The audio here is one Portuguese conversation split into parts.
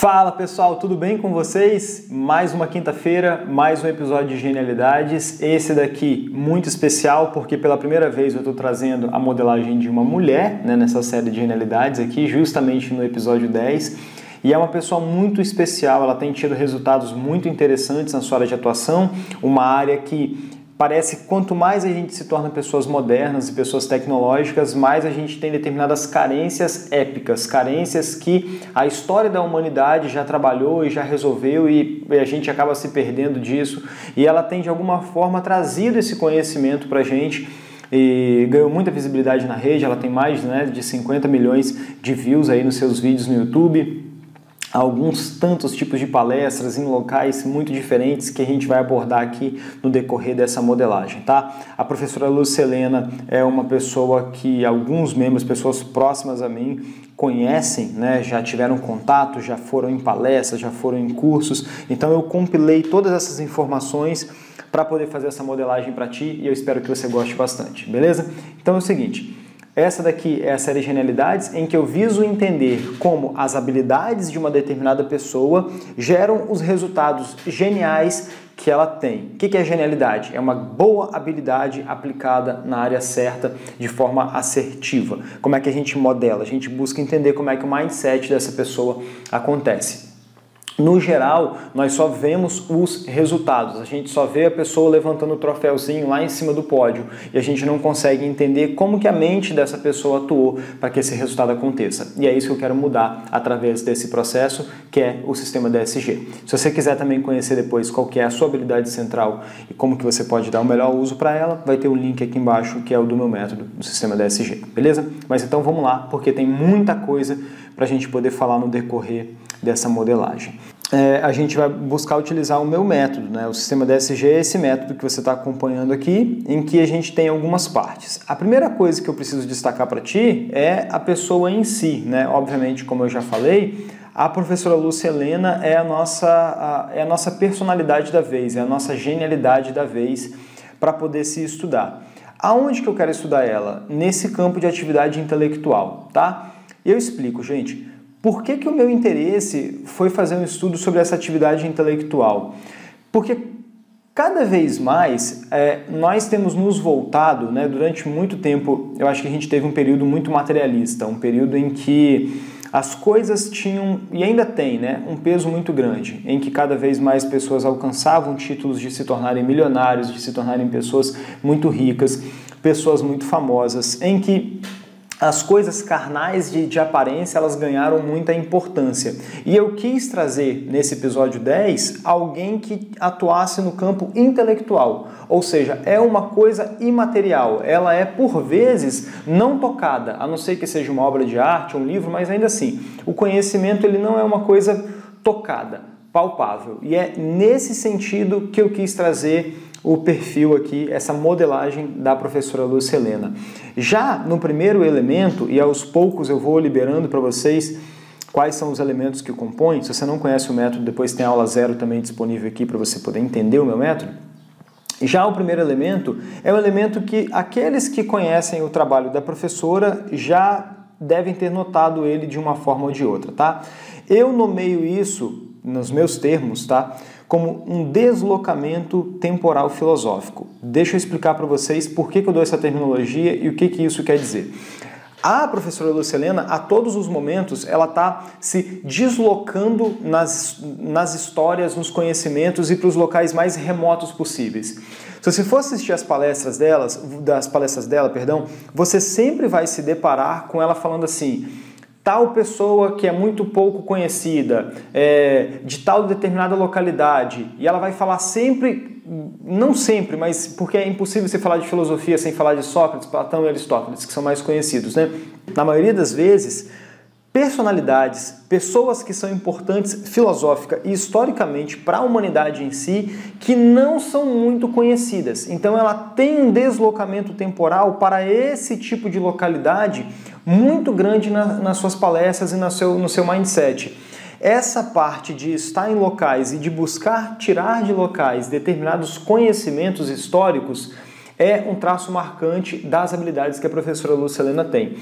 Fala pessoal, tudo bem com vocês? Mais uma quinta-feira, mais um episódio de Genialidades. Esse daqui muito especial porque pela primeira vez eu estou trazendo a modelagem de uma mulher né, nessa série de Genialidades aqui, justamente no episódio 10. E é uma pessoa muito especial, ela tem tido resultados muito interessantes na sua área de atuação, uma área que parece que quanto mais a gente se torna pessoas modernas e pessoas tecnológicas, mais a gente tem determinadas carências épicas, carências que a história da humanidade já trabalhou e já resolveu e a gente acaba se perdendo disso. E ela tem de alguma forma trazido esse conhecimento para a gente e ganhou muita visibilidade na rede. Ela tem mais né, de 50 milhões de views aí nos seus vídeos no YouTube alguns tantos tipos de palestras em locais muito diferentes que a gente vai abordar aqui no decorrer dessa modelagem, tá? A professora Lucelena é uma pessoa que alguns membros, pessoas próximas a mim, conhecem, né? Já tiveram contato, já foram em palestras, já foram em cursos. Então eu compilei todas essas informações para poder fazer essa modelagem para ti e eu espero que você goste bastante, beleza? Então é o seguinte, essa daqui é a série Genialidades, em que eu viso entender como as habilidades de uma determinada pessoa geram os resultados geniais que ela tem. O que é genialidade? É uma boa habilidade aplicada na área certa de forma assertiva. Como é que a gente modela? A gente busca entender como é que o mindset dessa pessoa acontece. No geral, nós só vemos os resultados. A gente só vê a pessoa levantando o troféuzinho lá em cima do pódio e a gente não consegue entender como que a mente dessa pessoa atuou para que esse resultado aconteça. E é isso que eu quero mudar através desse processo, que é o sistema DSG. Se você quiser também conhecer depois qual que é a sua habilidade central e como que você pode dar o melhor uso para ela, vai ter um link aqui embaixo que é o do meu método do sistema DSG, beleza? Mas então vamos lá, porque tem muita coisa para a gente poder falar no decorrer dessa modelagem. É, a gente vai buscar utilizar o meu método, né? o sistema DSG é esse método que você está acompanhando aqui, em que a gente tem algumas partes. A primeira coisa que eu preciso destacar para ti é a pessoa em si, né? Obviamente, como eu já falei, a professora Lúcia Helena é a nossa, a, é a nossa personalidade da vez, é a nossa genialidade da vez para poder se estudar. Aonde que eu quero estudar ela? Nesse campo de atividade intelectual, tá? Eu explico, gente. Por que, que o meu interesse foi fazer um estudo sobre essa atividade intelectual? Porque cada vez mais é, nós temos nos voltado, né, durante muito tempo, eu acho que a gente teve um período muito materialista, um período em que as coisas tinham, e ainda tem, né, um peso muito grande, em que cada vez mais pessoas alcançavam títulos de se tornarem milionários, de se tornarem pessoas muito ricas, pessoas muito famosas, em que as coisas carnais de, de, aparência elas ganharam muita importância. E eu quis trazer nesse episódio 10 alguém que atuasse no campo intelectual, ou seja, é uma coisa imaterial, ela é por vezes não tocada, a não ser que seja uma obra de arte, um livro, mas ainda assim, o conhecimento ele não é uma coisa tocada, palpável. E é nesse sentido que eu quis trazer o perfil aqui, essa modelagem da professora Lúcia Helena. Já no primeiro elemento, e aos poucos eu vou liberando para vocês quais são os elementos que o compõem, se você não conhece o método, depois tem aula zero também disponível aqui para você poder entender o meu método. Já o primeiro elemento é o elemento que aqueles que conhecem o trabalho da professora já devem ter notado ele de uma forma ou de outra, tá? Eu nomeio isso nos meus termos, tá? Como um deslocamento temporal filosófico. Deixa eu explicar para vocês por que, que eu dou essa terminologia e o que, que isso quer dizer. A professora Lucelena, a todos os momentos, ela está se deslocando nas, nas histórias, nos conhecimentos e para os locais mais remotos possíveis. Se você for assistir as palestras delas, das palestras dela, perdão, você sempre vai se deparar com ela falando assim: tal pessoa que é muito pouco conhecida, é, de tal determinada localidade, e ela vai falar sempre, não sempre, mas porque é impossível você falar de filosofia sem falar de Sócrates, Platão e Aristóteles, que são mais conhecidos, né? Na maioria das vezes, personalidades, pessoas que são importantes filosófica e historicamente para a humanidade em si, que não são muito conhecidas. Então ela tem um deslocamento temporal para esse tipo de localidade muito grande na, nas suas palestras e no seu, no seu mindset. Essa parte de estar em locais e de buscar tirar de locais determinados conhecimentos históricos é um traço marcante das habilidades que a professora Lucelena tem.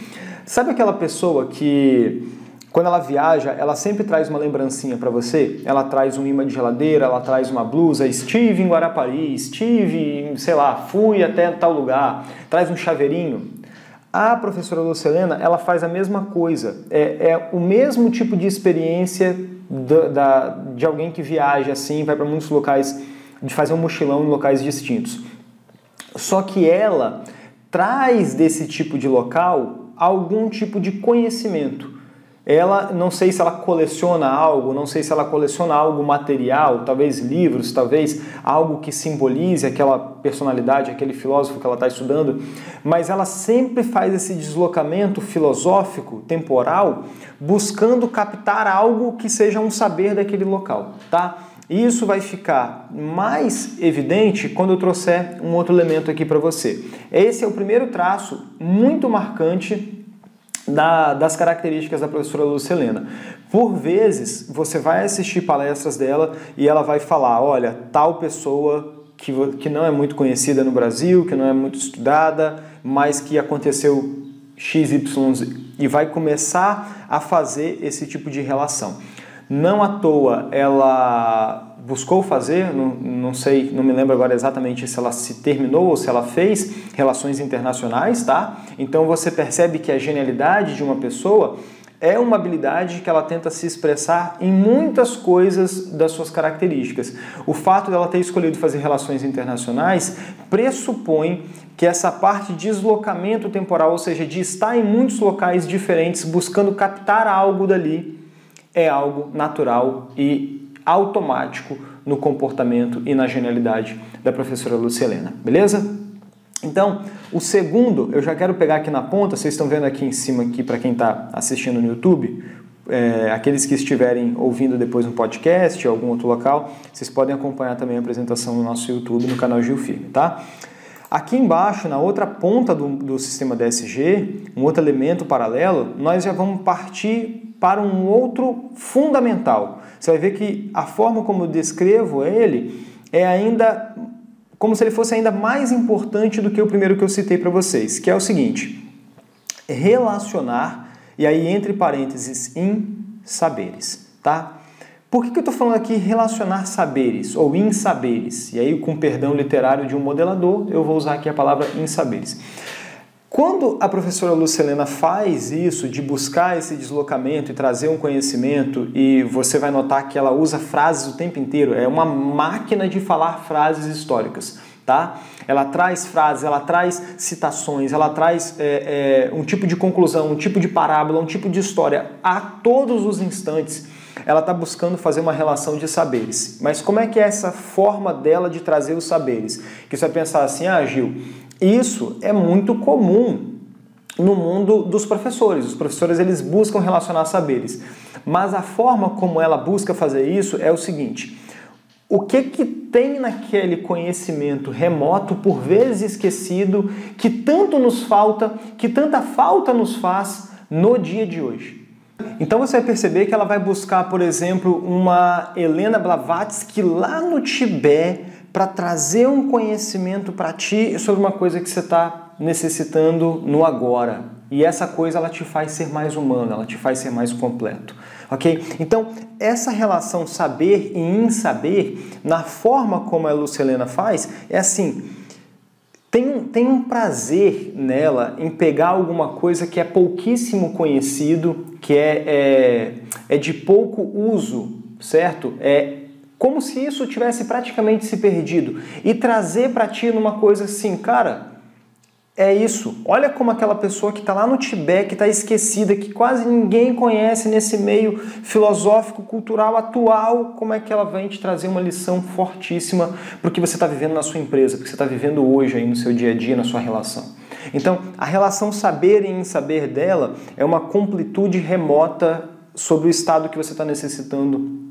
Sabe aquela pessoa que quando ela viaja, ela sempre traz uma lembrancinha para você. Ela traz um imã de geladeira, ela traz uma blusa. Estive em Guarapari, estive, sei lá, fui até tal lugar. Traz um chaveirinho. A professora Lucelena, ela faz a mesma coisa. É, é o mesmo tipo de experiência da, da, de alguém que viaja assim, vai para muitos locais, de fazer um mochilão em locais distintos. Só que ela traz desse tipo de local algum tipo de conhecimento ela não sei se ela coleciona algo, não sei se ela coleciona algo material, talvez livros, talvez algo que simbolize aquela personalidade, aquele filósofo que ela está estudando, mas ela sempre faz esse deslocamento filosófico, temporal, buscando captar algo que seja um saber daquele local, tá? E isso vai ficar mais evidente quando eu trouxer um outro elemento aqui para você. Esse é o primeiro traço muito marcante da, das características da professora Lucelena. Por vezes, você vai assistir palestras dela e ela vai falar: olha, tal pessoa que, que não é muito conhecida no Brasil, que não é muito estudada, mas que aconteceu XYZ, e vai começar a fazer esse tipo de relação. Não à toa ela buscou fazer, não, não sei, não me lembro agora exatamente se ela se terminou ou se ela fez relações internacionais, tá? Então você percebe que a genialidade de uma pessoa é uma habilidade que ela tenta se expressar em muitas coisas das suas características. O fato dela ter escolhido fazer relações internacionais pressupõe que essa parte de deslocamento temporal, ou seja, de estar em muitos locais diferentes buscando captar algo dali, é algo natural e automático no comportamento e na genialidade da professora Lucelena, beleza? Então, o segundo, eu já quero pegar aqui na ponta, vocês estão vendo aqui em cima aqui para quem está assistindo no YouTube, é, aqueles que estiverem ouvindo depois no podcast ou algum outro local, vocês podem acompanhar também a apresentação no nosso YouTube, no canal Gil Firme, tá? Aqui embaixo, na outra ponta do, do sistema DSG, um outro elemento paralelo, nós já vamos partir para um outro fundamental. Você vai ver que a forma como eu descrevo ele é ainda como se ele fosse ainda mais importante do que o primeiro que eu citei para vocês, que é o seguinte: relacionar, e aí entre parênteses, em saberes, tá? Por que, que eu estou falando aqui relacionar saberes ou insaberes? E aí, com perdão literário de um modelador, eu vou usar aqui a palavra insaberes. Quando a professora Lucelena faz isso, de buscar esse deslocamento e trazer um conhecimento, e você vai notar que ela usa frases o tempo inteiro, é uma máquina de falar frases históricas. Tá? Ela traz frases, ela traz citações, ela traz é, é, um tipo de conclusão, um tipo de parábola, um tipo de história a todos os instantes ela está buscando fazer uma relação de saberes. Mas como é que é essa forma dela de trazer os saberes? Que você vai pensar assim, ah, Gil, isso é muito comum no mundo dos professores. Os professores eles buscam relacionar saberes, mas a forma como ela busca fazer isso é o seguinte: o que que tem naquele conhecimento remoto, por vezes esquecido, que tanto nos falta, que tanta falta nos faz no dia de hoje? Então você vai perceber que ela vai buscar, por exemplo, uma Helena Blavatsky lá no Tibete para trazer um conhecimento para ti sobre uma coisa que você está necessitando no agora. E essa coisa ela te faz ser mais humano, ela te faz ser mais completo. Ok? Então, essa relação saber e insaber, na forma como a Lucelena faz, é assim: tem, tem um prazer nela em pegar alguma coisa que é pouquíssimo conhecido, que é, é, é de pouco uso, certo? É como se isso tivesse praticamente se perdido e trazer para ti numa coisa assim, cara, é isso. Olha como aquela pessoa que está lá no Tibete, que está esquecida, que quase ninguém conhece nesse meio filosófico, cultural atual, como é que ela vem te trazer uma lição fortíssima para o que você está vivendo na sua empresa, para o que você está vivendo hoje aí no seu dia a dia, na sua relação. Então, a relação saber e saber dela é uma completude remota sobre o estado que você está necessitando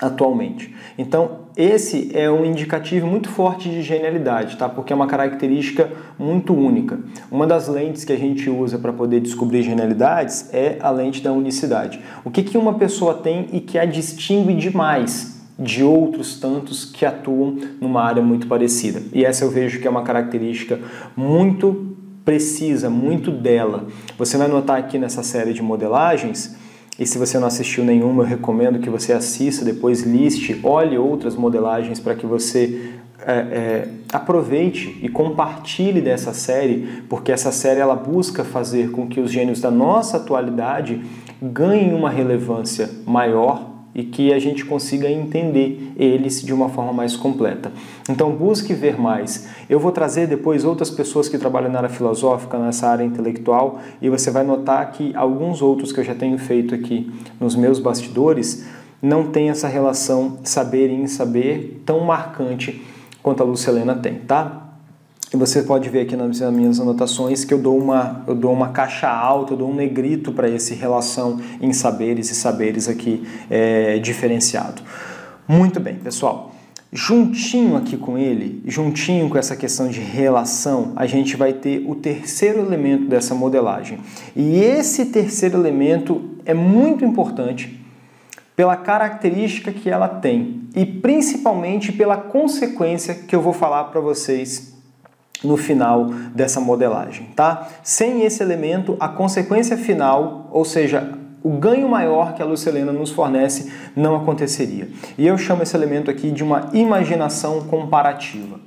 atualmente. Então, esse é um indicativo muito forte de genialidade, tá? Porque é uma característica muito única. Uma das lentes que a gente usa para poder descobrir genialidades é a lente da unicidade. O que, que uma pessoa tem e que a distingue demais de outros tantos que atuam numa área muito parecida. E essa eu vejo que é uma característica muito precisa, muito dela. Você vai notar aqui nessa série de modelagens E se você não assistiu nenhuma, eu recomendo que você assista, depois liste, olhe outras modelagens para que você é, é, aproveite e compartilhe dessa série, porque essa série ela busca fazer com que os gênios da nossa atualidade ganhem uma relevância maior e que a gente consiga entender eles de uma forma mais completa. Então busque ver mais. Eu vou trazer depois outras pessoas que trabalham na área filosófica, nessa área intelectual, e você vai notar que alguns outros que eu já tenho feito aqui nos meus bastidores não têm essa relação saber em saber tão marcante quanto a Lucelena tem, tá? E você pode ver aqui nas minhas anotações que eu dou uma, eu dou uma caixa alta, eu dou um negrito para esse relação em saberes e saberes aqui é, diferenciado. Muito bem, pessoal. Juntinho aqui com ele, juntinho com essa questão de relação, a gente vai ter o terceiro elemento dessa modelagem. E esse terceiro elemento é muito importante pela característica que ela tem e principalmente pela consequência que eu vou falar para vocês no final dessa modelagem, tá? Sem esse elemento, a consequência final, ou seja, o ganho maior que a Lucelena nos fornece não aconteceria. E eu chamo esse elemento aqui de uma imaginação comparativa.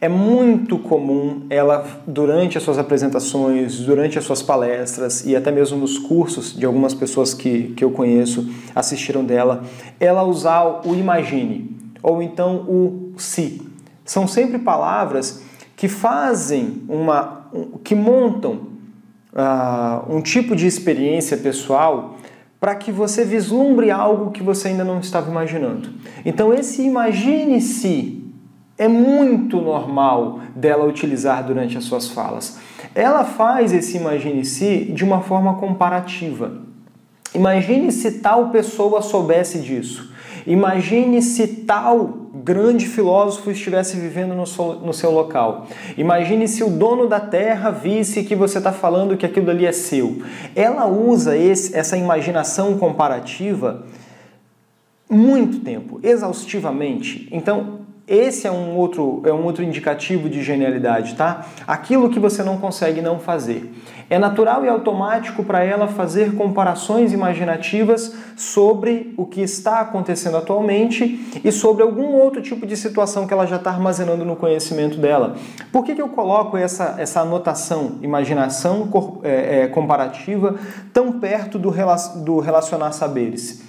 É muito comum ela, durante as suas apresentações, durante as suas palestras e até mesmo nos cursos de algumas pessoas que, que eu conheço assistiram dela, ela usar o imagine ou então o se. São sempre palavras que fazem uma. que montam uh, um tipo de experiência pessoal para que você vislumbre algo que você ainda não estava imaginando. Então, esse imagine-se é muito normal dela utilizar durante as suas falas. Ela faz esse imagine-se de uma forma comparativa. Imagine se tal pessoa soubesse disso. Imagine se tal grande filósofo estivesse vivendo no seu, no seu local. Imagine se o dono da terra visse que você está falando que aquilo ali é seu. Ela usa esse, essa imaginação comparativa muito tempo, exaustivamente. Então, esse é um outro, é um outro indicativo de genialidade, tá? Aquilo que você não consegue não fazer. É natural e automático para ela fazer comparações imaginativas sobre o que está acontecendo atualmente e sobre algum outro tipo de situação que ela já está armazenando no conhecimento dela. Por que, que eu coloco essa, essa anotação, imaginação é, é, comparativa, tão perto do, do relacionar saberes?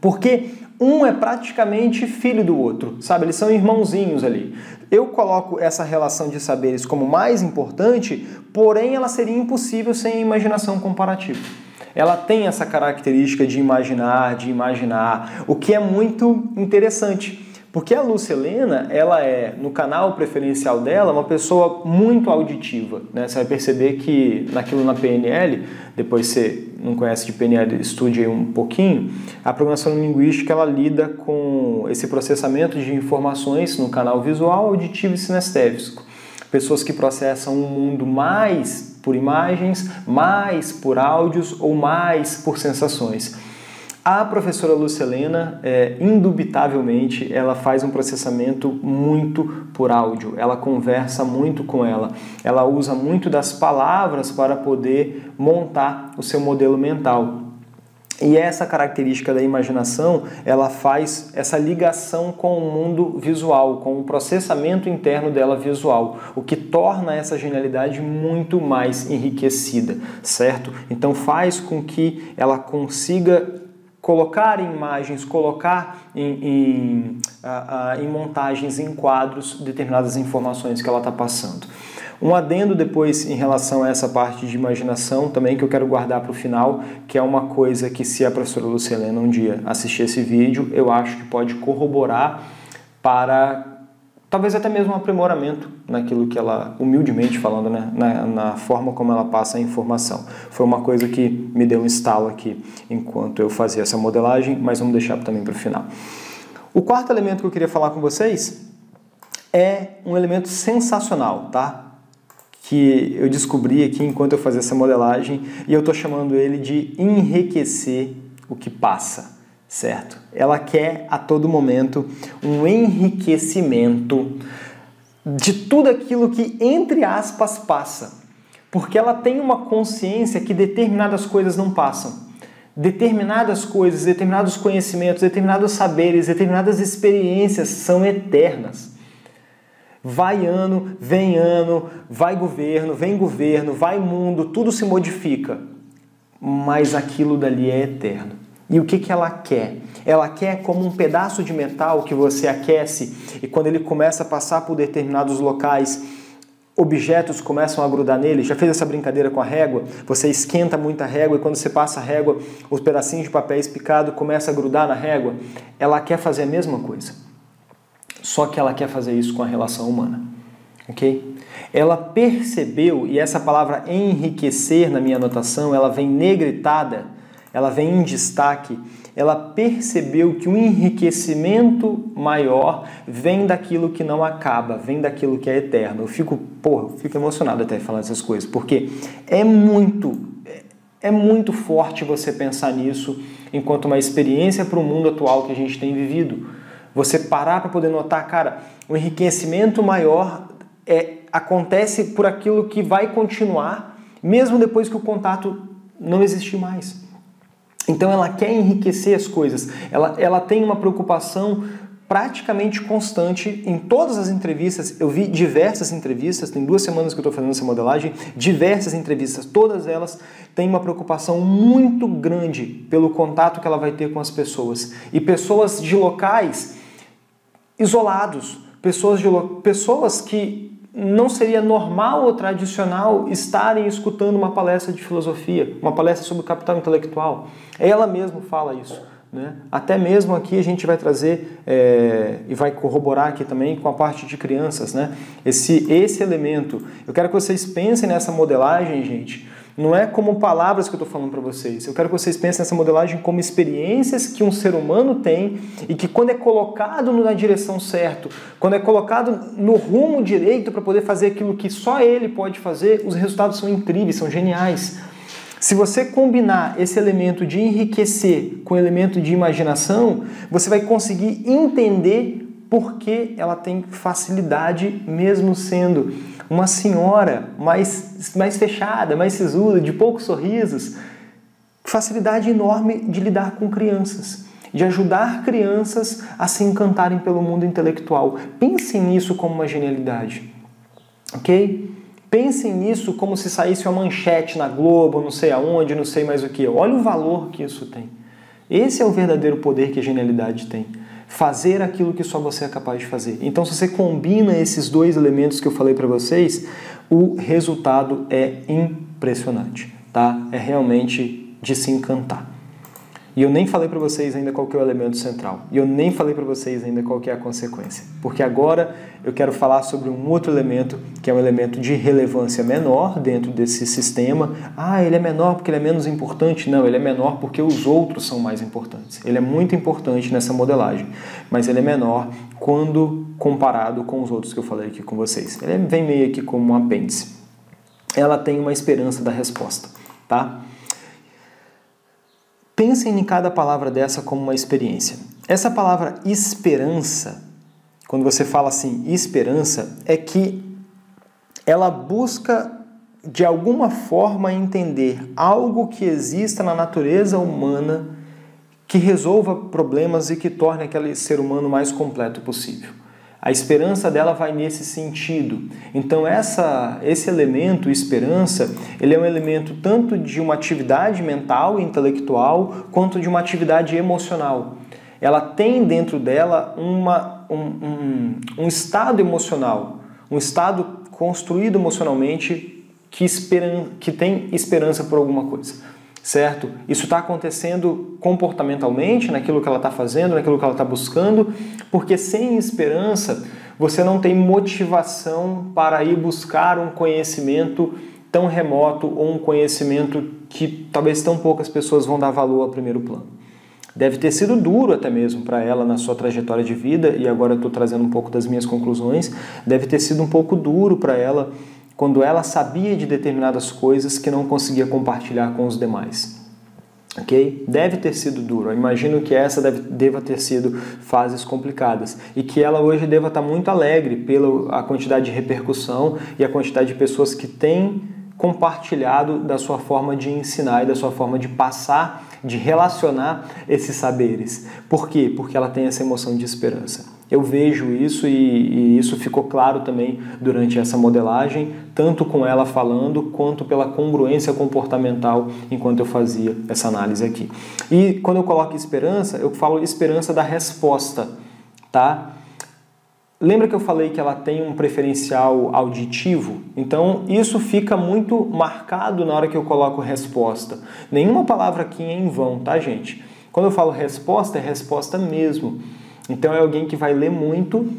Porque um é praticamente filho do outro, sabe? Eles são irmãozinhos ali. Eu coloco essa relação de saberes como mais importante, porém ela seria impossível sem a imaginação comparativa. Ela tem essa característica de imaginar, de imaginar, o que é muito interessante. Porque a Lúcia Helena, ela é, no canal preferencial dela, uma pessoa muito auditiva. Né? Você vai perceber que naquilo na PNL, depois você não conhece de PNL, estude um pouquinho, a programação linguística ela lida com esse processamento de informações no canal visual, auditivo e sinestésico. Pessoas que processam um mundo mais por imagens, mais por áudios ou mais por sensações. A professora Lucelena, é, indubitavelmente, ela faz um processamento muito por áudio, ela conversa muito com ela, ela usa muito das palavras para poder montar o seu modelo mental. E essa característica da imaginação, ela faz essa ligação com o mundo visual, com o processamento interno dela visual, o que torna essa genialidade muito mais enriquecida, certo? Então faz com que ela consiga colocar em imagens, colocar em, em, em montagens, em quadros, determinadas informações que ela está passando. Um adendo depois em relação a essa parte de imaginação também que eu quero guardar para o final, que é uma coisa que se a professora Lucilena um dia assistir esse vídeo, eu acho que pode corroborar para talvez até mesmo um aprimoramento naquilo que ela, humildemente falando, né, na, na, forma como ela passa a informação. Foi uma coisa que me deu um estalo aqui enquanto eu fazia essa modelagem, mas vamos deixar também para o final. O quarto elemento que eu queria falar com vocês é um elemento sensacional, tá? Que eu descobri aqui enquanto eu fazia essa modelagem e eu estou chamando ele de enriquecer o que passa certo? Ela quer a todo momento um enriquecimento de tudo aquilo que, entre aspas, passa. Porque ela tem uma consciência que determinadas coisas não passam. determinadas coisas, determinados conhecimentos, determinados saberes, determinadas experiências são eternas. Vai ano, vem ano, vai governo, vem governo, vai mundo, tudo se modifica. Mas aquilo dali é eterno. E o que, que ela quer? Ela quer como um pedaço de metal que você aquece e quando ele começa a passar por determinados locais, objetos começam a grudar nele. Já fez essa brincadeira com a régua? Você esquenta muito a régua e quando você passa a régua, os pedacinhos de papéis picado começam a grudar na régua. Ela quer fazer a mesma coisa. Só que ela quer fazer isso com a relação humana. OK? Ela percebeu, e essa palavra enriquecer na minha anotação, ela vem negritada, ela vem em destaque, ela percebeu que o enriquecimento maior vem daquilo que não acaba, vem daquilo que é eterno. Eu fico, porra, eu fico emocionado até falar essas coisas, porque é muito, é muito forte você pensar nisso enquanto uma experiência para o mundo atual que a gente tem vivido. Você parar para poder notar, cara, o enriquecimento maior é, acontece por aquilo que vai continuar, mesmo depois que o contato não existir mais. Então ela quer enriquecer as coisas, ela, ela tem uma preocupação praticamente constante em todas as entrevistas. Eu vi diversas entrevistas, tem duas semanas que eu estou fazendo essa modelagem, diversas entrevistas, todas elas têm uma preocupação muito grande pelo contato que ela vai ter com as pessoas. E pessoas de locais isolados, pessoas, de, pessoas que não seria normal ou tradicional estarem escutando uma palestra de filosofia, uma palestra sobre capital intelectual. Ela mesma fala isso. Né? Até mesmo aqui a gente vai trazer é, e vai corroborar aqui também com a parte de crianças, né? Esse, esse elemento. Eu quero que vocês pensem nessa modelagem, gente, não é como palavras que eu estou falando para vocês. Eu quero que vocês pensem nessa modelagem como experiências que um ser humano tem e que, quando é colocado na direção certa, quando é colocado no rumo direito para poder fazer aquilo que só ele pode fazer, os resultados são incríveis, são geniais. Se você combinar esse elemento de enriquecer com o elemento de imaginação, você vai conseguir entender por que ela tem facilidade, mesmo sendo uma senhora mais, mais fechada, mais sisuda, de poucos sorrisos, facilidade enorme de lidar com crianças, de ajudar crianças a se encantarem pelo mundo intelectual. Pensem nisso como uma genialidade, ok? Pensem nisso como se saísse uma manchete na Globo, não sei aonde, não sei mais o que. Olha o valor que isso tem. Esse é o verdadeiro poder que a genialidade tem fazer aquilo que só você é capaz de fazer. Então, se você combina esses dois elementos que eu falei para vocês, o resultado é impressionante, tá? É realmente de se encantar. E eu nem falei para vocês ainda qual é o elemento central. E eu nem falei para vocês ainda qual é a consequência. Porque agora eu quero falar sobre um outro elemento, que é um elemento de relevância menor dentro desse sistema. Ah, ele é menor porque ele é menos importante. Não, ele é menor porque os outros são mais importantes. Ele é muito importante nessa modelagem, mas ele é menor quando comparado com os outros que eu falei aqui com vocês. Ele vem meio aqui como um apêndice. Ela tem uma esperança da resposta, tá? Pensem em cada palavra dessa como uma experiência. Essa palavra esperança, quando você fala assim, esperança, é que ela busca de alguma forma entender algo que exista na natureza humana que resolva problemas e que torne aquele ser humano mais completo possível. A esperança dela vai nesse sentido. Então essa, esse elemento esperança, ele é um elemento tanto de uma atividade mental e intelectual quanto de uma atividade emocional. Ela tem dentro dela uma, um, um, um estado emocional, um estado construído emocionalmente que, esperan, que tem esperança por alguma coisa certo? Isso está acontecendo comportamentalmente, naquilo que ela está fazendo, naquilo que ela está buscando, porque sem esperança você não tem motivação para ir buscar um conhecimento tão remoto ou um conhecimento que talvez tão poucas pessoas vão dar valor a primeiro plano. Deve ter sido duro até mesmo para ela na sua trajetória de vida, e agora estou trazendo um pouco das minhas conclusões. Deve ter sido um pouco duro para ela quando ela sabia de determinadas coisas que não conseguia compartilhar com os demais. Ok? Deve ter sido duro. Eu imagino que essa deve, deva ter sido fases complicadas e que ela hoje deva estar muito alegre pela a quantidade de repercussão e a quantidade de pessoas que têm compartilhado da sua forma de ensinar e da sua forma de passar de relacionar esses saberes. Por quê? Porque ela tem essa emoção de esperança. Eu vejo isso e, e, isso ficou claro também durante essa modelagem, tanto com ela falando quanto pela congruência comportamental enquanto eu fazia essa análise aqui. E quando eu coloco esperança, eu falo esperança da resposta, tá? Lembra que eu falei que ela tem um preferencial auditivo? Então isso fica muito marcado na hora que eu coloco resposta. Nenhuma palavra aqui é em vão, tá, gente? Quando eu falo resposta, é resposta mesmo. Então é alguém que vai ler muito,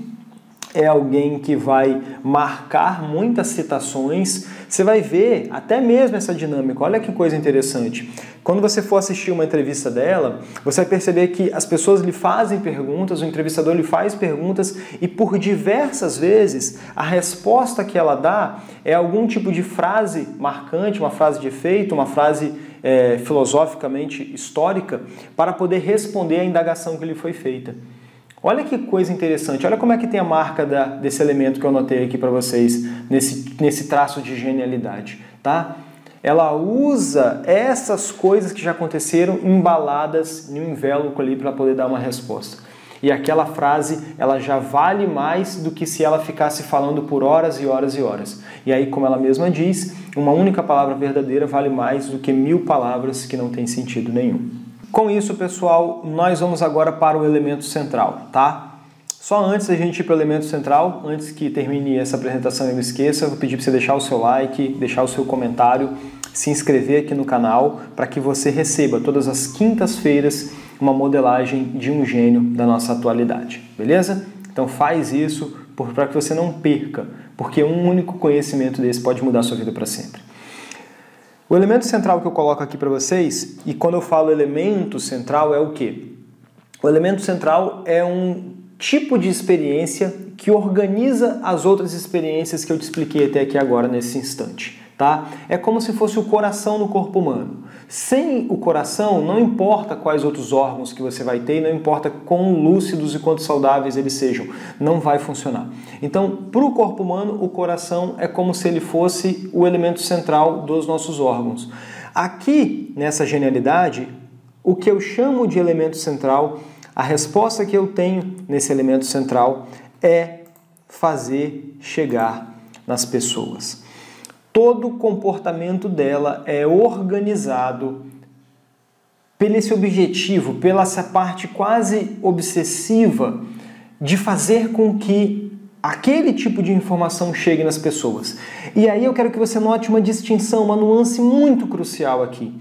é alguém que vai marcar muitas citações. Você vai ver até mesmo essa dinâmica. Olha que coisa interessante. Quando você for assistir uma entrevista dela, você vai perceber que as pessoas lhe fazem perguntas, o entrevistador lhe faz perguntas e por diversas vezes a resposta que ela dá é algum tipo de frase marcante, uma frase de efeito, uma frase é, filosoficamente histórica para poder responder à indagação que lhe foi feita. Olha que coisa interessante, olha como é que tem a marca da, desse elemento que eu anotei aqui para vocês, nesse, nesse traço de genialidade, tá? Ela usa essas coisas que já aconteceram embaladas em um envelope ali para poder dar uma resposta. E aquela frase, ela já vale mais do que se ela ficasse falando por horas e horas e horas. E aí, como ela mesma diz, uma única palavra verdadeira vale mais do que mil palavras que não têm sentido nenhum. Com isso, pessoal, nós vamos agora para o elemento central, tá? Só antes da gente ir para o elemento central, antes que termine essa apresentação e eu esqueça, eu vou pedir para você deixar o seu like, deixar o seu comentário, se inscrever aqui no canal para que você receba todas as quintas-feiras uma modelagem de um gênio da nossa atualidade, beleza? Então faz isso para que você não perca, porque um único conhecimento desse pode mudar a sua vida para sempre. O elemento central que eu coloco aqui para vocês, e quando eu falo elemento central, é o que? O elemento central é um tipo de experiência que organiza as outras experiências que eu te expliquei até aqui agora nesse instante tá? É como se fosse o coração no corpo humano. Sem o coração, não importa quais outros órgãos que você vai ter, não importa quão lúcidos e quanto saudáveis eles sejam, não vai funcionar. Então, para o corpo humano, o coração é como se ele fosse o elemento central dos nossos órgãos. Aqui, nessa genialidade, o que eu chamo de elemento central, a resposta que eu tenho nesse elemento central é fazer chegar nas pessoas todo o comportamento dela é organizado pelo esse objetivo, pela essa parte quase obsessiva de fazer com que aquele tipo de informação chegue nas pessoas. E aí eu quero que você note uma distinção, uma nuance muito crucial aqui.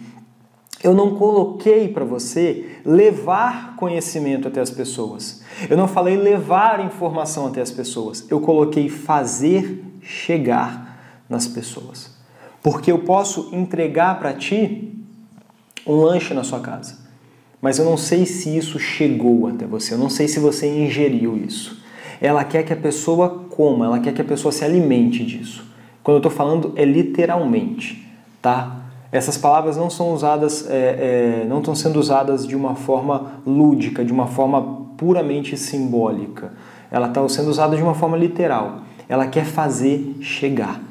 Eu não coloquei para você levar conhecimento até as pessoas. Eu não falei levar informação até as pessoas. Eu coloquei fazer chegar nas pessoas. Porque eu posso entregar para ti um lanche na sua casa, mas eu não sei se isso chegou até você, eu não sei se você ingeriu isso. Ela quer que a pessoa coma, ela quer que a pessoa se alimente disso. Quando eu estou falando é literalmente, tá? Essas palavras não são usadas, é, é, não estão sendo usadas de uma forma lúdica, de uma forma puramente simbólica. Ela está sendo usada de uma forma literal. Ela quer fazer chegar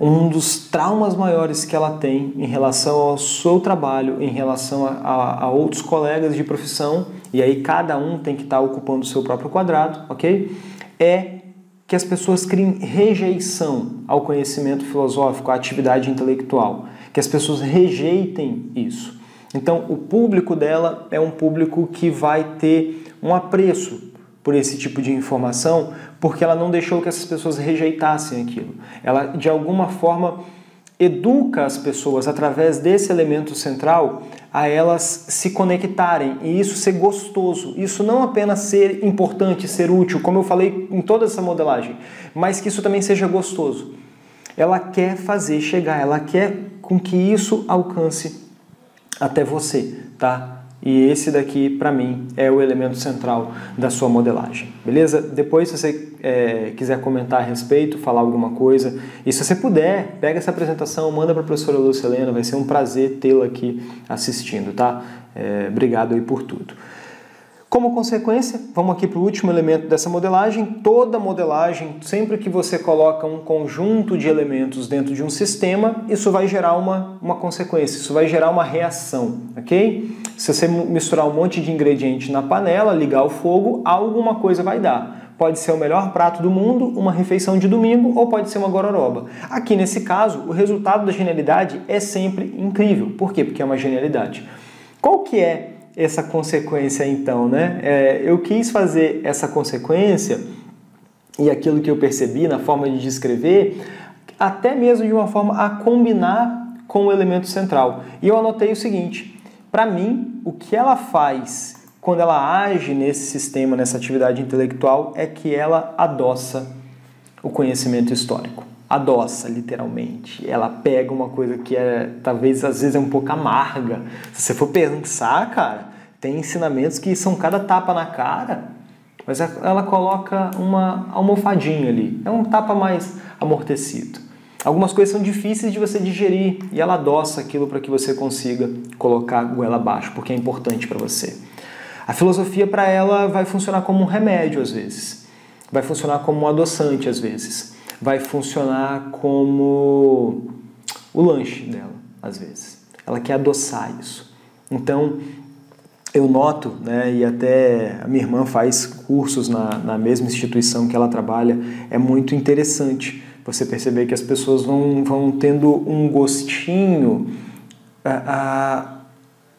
um dos traumas maiores que ela tem em relação ao seu trabalho, em relação a, a, a outros colegas de profissão, e aí cada um tem que estar ocupando o seu próprio quadrado, ok? É que as pessoas criem rejeição ao conhecimento filosófico, à atividade intelectual, que as pessoas rejeitem isso. Então, o público dela é um público que vai ter um apreço por esse tipo de informação, porque ela não deixou que essas pessoas rejeitassem aquilo. Ela, de alguma forma, educa as pessoas através desse elemento central a elas se conectarem e isso ser gostoso. Isso não apenas ser importante, ser útil, como eu falei em toda essa modelagem, mas que isso também seja gostoso. Ela quer fazer chegar, ela quer com que isso alcance até você, tá? E esse daqui, para mim, é o elemento central da sua modelagem, beleza? Depois, se você é, quiser comentar a respeito, falar alguma coisa, e se você puder, pega essa apresentação, manda para a professora Lúcia Helena, vai ser um prazer tê-la aqui assistindo, tá? É, obrigado aí por tudo. Como consequência, vamos aqui para o último elemento dessa modelagem. Toda modelagem, sempre que você coloca um conjunto de elementos dentro de um sistema, isso vai gerar uma, uma consequência, isso vai gerar uma reação, ok? Se você misturar um monte de ingrediente na panela, ligar o fogo, alguma coisa vai dar. Pode ser o melhor prato do mundo, uma refeição de domingo, ou pode ser uma gororoba. Aqui nesse caso, o resultado da genialidade é sempre incrível. Por quê? Porque é uma genialidade. Qual que é essa consequência então, né? É, eu quis fazer essa consequência e aquilo que eu percebi na forma de descrever, até mesmo de uma forma a combinar com o elemento central. E eu anotei o seguinte: para mim, o que ela faz quando ela age nesse sistema, nessa atividade intelectual, é que ela adoça o conhecimento histórico. Adoça, literalmente. Ela pega uma coisa que é, talvez, às vezes é um pouco amarga. Se você for pensar, cara, tem ensinamentos que são cada tapa na cara, mas ela coloca uma almofadinha ali. É um tapa mais amortecido. Algumas coisas são difíceis de você digerir e ela adoça aquilo para que você consiga colocar a goela abaixo, porque é importante para você. A filosofia para ela vai funcionar como um remédio às vezes, vai funcionar como um adoçante às vezes, vai funcionar como o lanche dela às vezes. Ela quer adoçar isso. Então, eu noto, né, e até a minha irmã faz cursos na, na mesma instituição que ela trabalha, é muito interessante você perceber que as pessoas vão, vão tendo um gostinho uh, uh,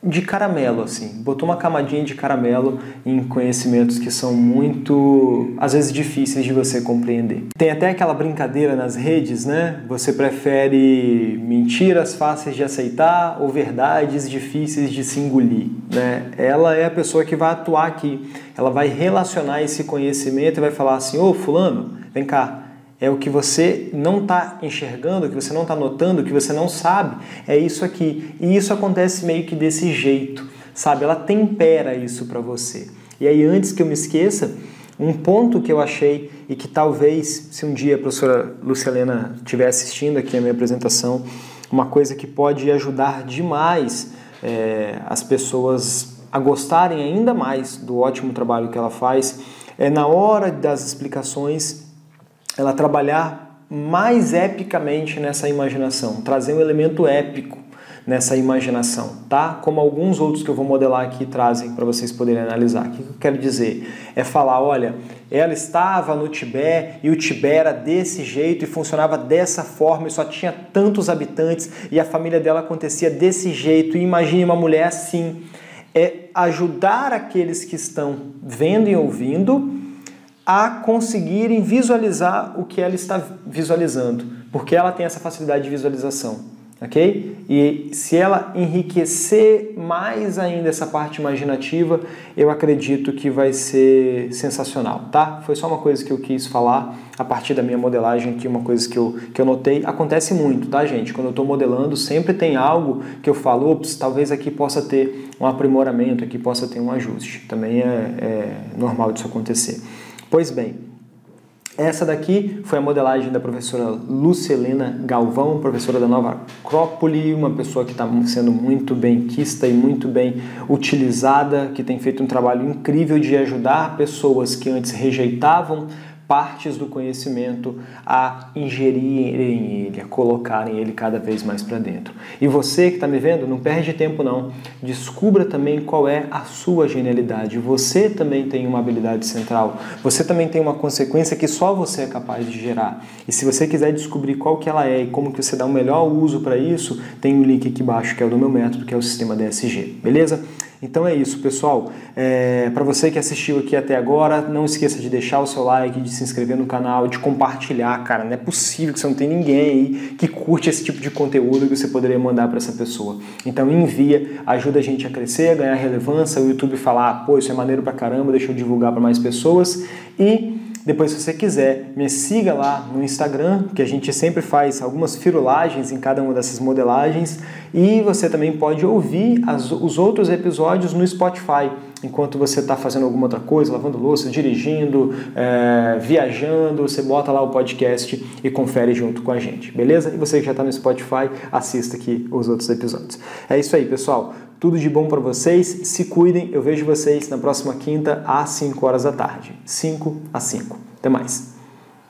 de caramelo, assim. Botou uma camadinha de caramelo em conhecimentos que são muito, às vezes, difíceis de você compreender. Tem até aquela brincadeira nas redes, né? Você prefere mentiras fáceis de aceitar ou verdades difíceis de se engolir, né? Ela é a pessoa que vai atuar aqui. Ela vai relacionar esse conhecimento e vai falar assim: ô, Fulano, vem cá é o que você não está enxergando, o que você não está notando, o que você não sabe, é isso aqui. E isso acontece meio que desse jeito, sabe? Ela tempera isso para você. E aí, antes que eu me esqueça, um ponto que eu achei e que talvez, se um dia a professora Luciana estiver assistindo aqui a minha apresentação, uma coisa que pode ajudar demais é, as pessoas a gostarem ainda mais do ótimo trabalho que ela faz, é na hora das explicações ela trabalhar mais epicamente nessa imaginação, trazer um elemento épico nessa imaginação, tá? Como alguns outros que eu vou modelar aqui trazem para vocês poderem analisar. O que eu quero dizer? É falar, olha, ela estava no Tibete e o Tibete era desse jeito e funcionava dessa forma e só tinha tantos habitantes e a família dela acontecia desse jeito. E imagine uma mulher assim. É ajudar aqueles que estão vendo e ouvindo a conseguirem visualizar o que ela está visualizando, porque ela tem essa facilidade de visualização, ok? E se ela enriquecer mais ainda essa parte imaginativa, eu acredito que vai ser sensacional, tá? Foi só uma coisa que eu quis falar a partir da minha modelagem aqui, uma coisa que eu, que eu notei. Acontece muito, tá, gente? Quando eu estou modelando, sempre tem algo que eu falo, ops, talvez aqui possa ter um aprimoramento, aqui possa ter um ajuste. Também é, é normal disso acontecer. Pois bem, essa daqui foi a modelagem da professora Lucelena Galvão, professora da Nova Acrópole, uma pessoa que está sendo muito bem quista e muito bem utilizada, que tem feito um trabalho incrível de ajudar pessoas que antes rejeitavam partes do conhecimento a ingerirem ele, a colocarem ele cada vez mais para dentro. E você que está me vendo, não perde tempo não. Descubra também qual é a sua genialidade. Você também tem uma habilidade central. Você também tem uma consequência que só você é capaz de gerar. E se você quiser descobrir qual que ela é e como que você dá o melhor uso para isso, tem um link aqui embaixo que é o do meu método, que é o sistema DSG. Beleza? Então é isso, pessoal. É, para você que assistiu aqui até agora, não esqueça de deixar o seu like, de se inscrever no canal, de compartilhar, cara. Não é possível que você não tenha ninguém aí que curte esse tipo de conteúdo que você poderia mandar para essa pessoa. Então envia, ajuda a gente a crescer, a ganhar relevância, o YouTube falar, pô, isso é maneiro pra caramba, deixa eu divulgar para mais pessoas e depois, se você quiser, me siga lá no Instagram, que a gente sempre faz algumas firulagens em cada uma dessas modelagens. E você também pode ouvir as, os outros episódios no Spotify, enquanto você está fazendo alguma outra coisa, lavando louça, dirigindo, é, viajando. Você bota lá o podcast e confere junto com a gente, beleza? E você que já está no Spotify, assista aqui os outros episódios. É isso aí, pessoal. Tudo de bom para vocês, se cuidem. Eu vejo vocês na próxima quinta às 5 horas da tarde. 5 às 5. Até mais.